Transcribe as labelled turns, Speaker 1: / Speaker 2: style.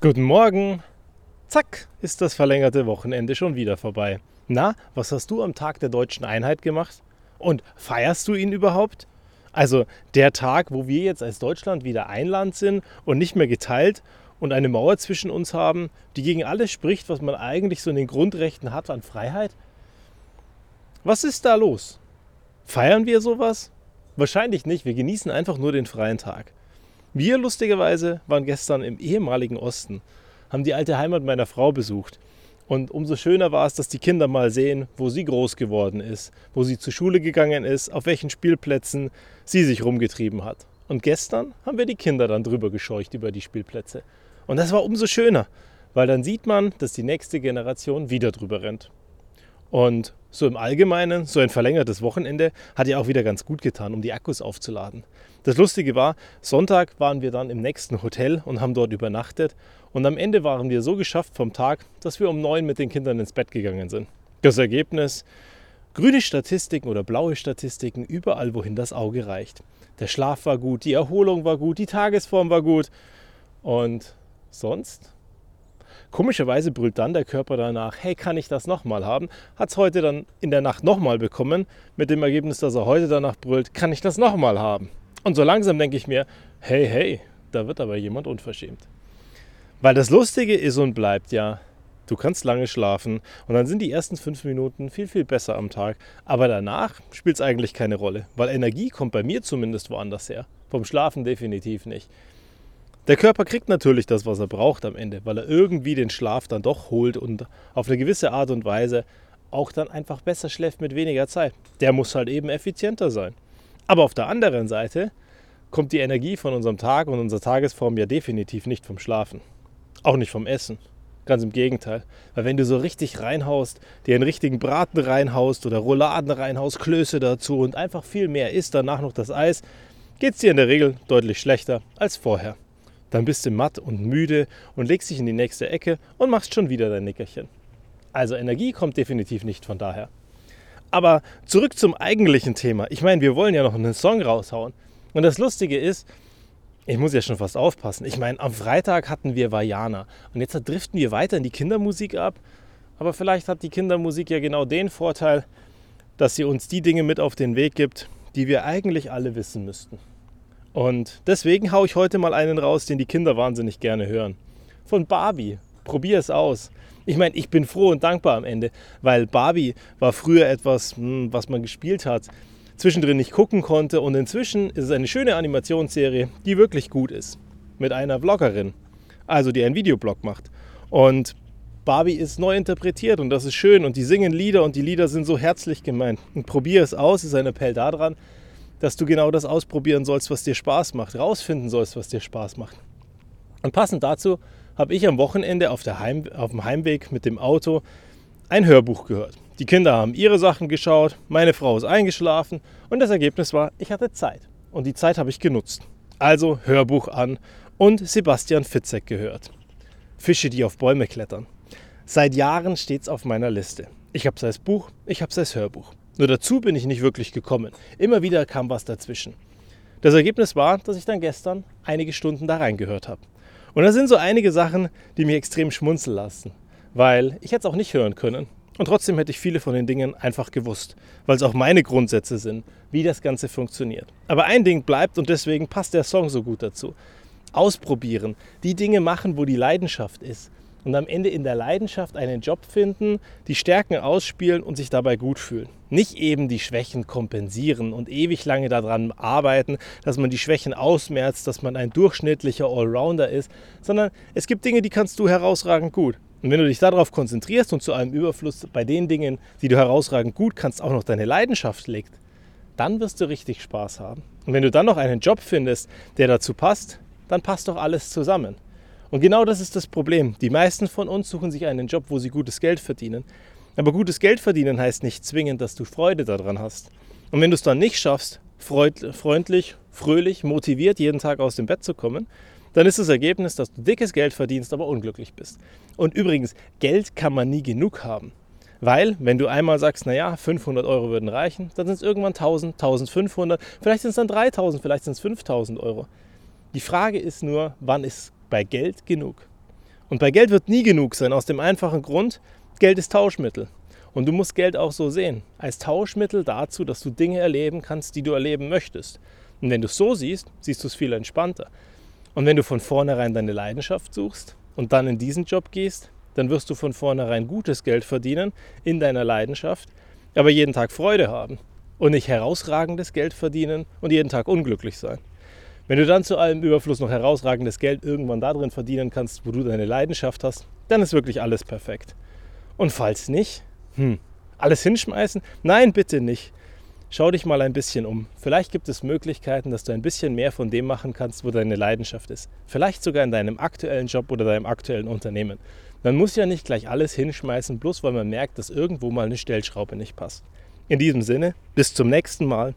Speaker 1: Guten Morgen. Zack, ist das verlängerte Wochenende schon wieder vorbei. Na, was hast du am Tag der deutschen Einheit gemacht? Und feierst du ihn überhaupt? Also der Tag, wo wir jetzt als Deutschland wieder ein Land sind und nicht mehr geteilt und eine Mauer zwischen uns haben, die gegen alles spricht, was man eigentlich so in den Grundrechten hat an Freiheit? Was ist da los? Feiern wir sowas? Wahrscheinlich nicht, wir genießen einfach nur den freien Tag. Wir lustigerweise waren gestern im ehemaligen Osten, haben die alte Heimat meiner Frau besucht. Und umso schöner war es, dass die Kinder mal sehen, wo sie groß geworden ist, wo sie zur Schule gegangen ist, auf welchen Spielplätzen sie sich rumgetrieben hat. Und gestern haben wir die Kinder dann drüber gescheucht über die Spielplätze. Und das war umso schöner, weil dann sieht man, dass die nächste Generation wieder drüber rennt. Und so im Allgemeinen, so ein verlängertes Wochenende hat ja auch wieder ganz gut getan, um die Akkus aufzuladen. Das Lustige war, Sonntag waren wir dann im nächsten Hotel und haben dort übernachtet. Und am Ende waren wir so geschafft vom Tag, dass wir um neun mit den Kindern ins Bett gegangen sind. Das Ergebnis, grüne Statistiken oder blaue Statistiken überall, wohin das Auge reicht. Der Schlaf war gut, die Erholung war gut, die Tagesform war gut. Und sonst Komischerweise brüllt dann der Körper danach, hey, kann ich das nochmal haben? Hat es heute dann in der Nacht nochmal bekommen, mit dem Ergebnis, dass er heute danach brüllt, kann ich das nochmal haben? Und so langsam denke ich mir, hey, hey, da wird aber jemand unverschämt. Weil das Lustige ist und bleibt ja, du kannst lange schlafen und dann sind die ersten fünf Minuten viel, viel besser am Tag. Aber danach spielt es eigentlich keine Rolle, weil Energie kommt bei mir zumindest woanders her. Vom Schlafen definitiv nicht. Der Körper kriegt natürlich das, was er braucht am Ende, weil er irgendwie den Schlaf dann doch holt und auf eine gewisse Art und Weise auch dann einfach besser schläft mit weniger Zeit. Der muss halt eben effizienter sein. Aber auf der anderen Seite kommt die Energie von unserem Tag und unserer Tagesform ja definitiv nicht vom Schlafen. Auch nicht vom Essen. Ganz im Gegenteil. Weil wenn du so richtig reinhaust, dir einen richtigen Braten reinhaust oder Rouladen reinhaust, Klöße dazu und einfach viel mehr isst, danach noch das Eis, geht es dir in der Regel deutlich schlechter als vorher. Dann bist du matt und müde und legst dich in die nächste Ecke und machst schon wieder dein Nickerchen. Also Energie kommt definitiv nicht von daher. Aber zurück zum eigentlichen Thema. Ich meine, wir wollen ja noch einen Song raushauen. Und das Lustige ist, ich muss ja schon fast aufpassen. Ich meine, am Freitag hatten wir Vajana und jetzt driften wir weiter in die Kindermusik ab. Aber vielleicht hat die Kindermusik ja genau den Vorteil, dass sie uns die Dinge mit auf den Weg gibt, die wir eigentlich alle wissen müssten. Und deswegen haue ich heute mal einen raus, den die Kinder wahnsinnig gerne hören. Von Barbie. Probier es aus. Ich meine, ich bin froh und dankbar am Ende, weil Barbie war früher etwas, hm, was man gespielt hat, zwischendrin nicht gucken konnte und inzwischen ist es eine schöne Animationsserie, die wirklich gut ist. Mit einer Vloggerin, also die einen Videoblog macht. Und Barbie ist neu interpretiert und das ist schön und die singen Lieder und die Lieder sind so herzlich gemeint. Und probier es aus, ist ein Appell daran, dass du genau das ausprobieren sollst, was dir Spaß macht, rausfinden sollst, was dir Spaß macht. Und passend dazu habe ich am Wochenende auf, Heim, auf dem Heimweg mit dem Auto ein Hörbuch gehört. Die Kinder haben ihre Sachen geschaut, meine Frau ist eingeschlafen und das Ergebnis war, ich hatte Zeit. Und die Zeit habe ich genutzt. Also Hörbuch an und Sebastian Fitzek gehört. Fische, die auf Bäume klettern. Seit Jahren steht es auf meiner Liste. Ich habe es als Buch, ich habe es als Hörbuch. Nur dazu bin ich nicht wirklich gekommen. Immer wieder kam was dazwischen. Das Ergebnis war, dass ich dann gestern einige Stunden da reingehört habe. Und da sind so einige Sachen, die mich extrem schmunzeln lassen. Weil ich hätte es auch nicht hören können. Und trotzdem hätte ich viele von den Dingen einfach gewusst, weil es auch meine Grundsätze sind, wie das Ganze funktioniert. Aber ein Ding bleibt und deswegen passt der Song so gut dazu. Ausprobieren, die Dinge machen, wo die Leidenschaft ist und am Ende in der Leidenschaft einen Job finden, die Stärken ausspielen und sich dabei gut fühlen. Nicht eben die Schwächen kompensieren und ewig lange daran arbeiten, dass man die Schwächen ausmerzt, dass man ein durchschnittlicher Allrounder ist, sondern es gibt Dinge, die kannst du herausragend gut. Und wenn du dich darauf konzentrierst und zu einem Überfluss bei den Dingen, die du herausragend gut kannst, auch noch deine Leidenschaft legt, dann wirst du richtig Spaß haben. Und wenn du dann noch einen Job findest, der dazu passt, dann passt doch alles zusammen. Und genau das ist das Problem. Die meisten von uns suchen sich einen Job, wo sie gutes Geld verdienen. Aber gutes Geld verdienen heißt nicht zwingend, dass du Freude daran hast. Und wenn du es dann nicht schaffst, freundlich, fröhlich, motiviert jeden Tag aus dem Bett zu kommen, dann ist das Ergebnis, dass du dickes Geld verdienst, aber unglücklich bist. Und übrigens, Geld kann man nie genug haben. Weil, wenn du einmal sagst, naja, 500 Euro würden reichen, dann sind es irgendwann 1000, 1500, vielleicht sind es dann 3000, vielleicht sind es 5000 Euro. Die Frage ist nur, wann ist bei Geld genug. Und bei Geld wird nie genug sein, aus dem einfachen Grund, Geld ist Tauschmittel. Und du musst Geld auch so sehen, als Tauschmittel dazu, dass du Dinge erleben kannst, die du erleben möchtest. Und wenn du es so siehst, siehst du es viel entspannter. Und wenn du von vornherein deine Leidenschaft suchst und dann in diesen Job gehst, dann wirst du von vornherein gutes Geld verdienen in deiner Leidenschaft, aber jeden Tag Freude haben und nicht herausragendes Geld verdienen und jeden Tag unglücklich sein. Wenn du dann zu allem Überfluss noch herausragendes Geld irgendwann darin verdienen kannst, wo du deine Leidenschaft hast, dann ist wirklich alles perfekt. Und falls nicht, hm, alles hinschmeißen? Nein, bitte nicht. Schau dich mal ein bisschen um. Vielleicht gibt es Möglichkeiten, dass du ein bisschen mehr von dem machen kannst, wo deine Leidenschaft ist. Vielleicht sogar in deinem aktuellen Job oder deinem aktuellen Unternehmen. Man muss ja nicht gleich alles hinschmeißen, bloß weil man merkt, dass irgendwo mal eine Stellschraube nicht passt. In diesem Sinne, bis zum nächsten Mal.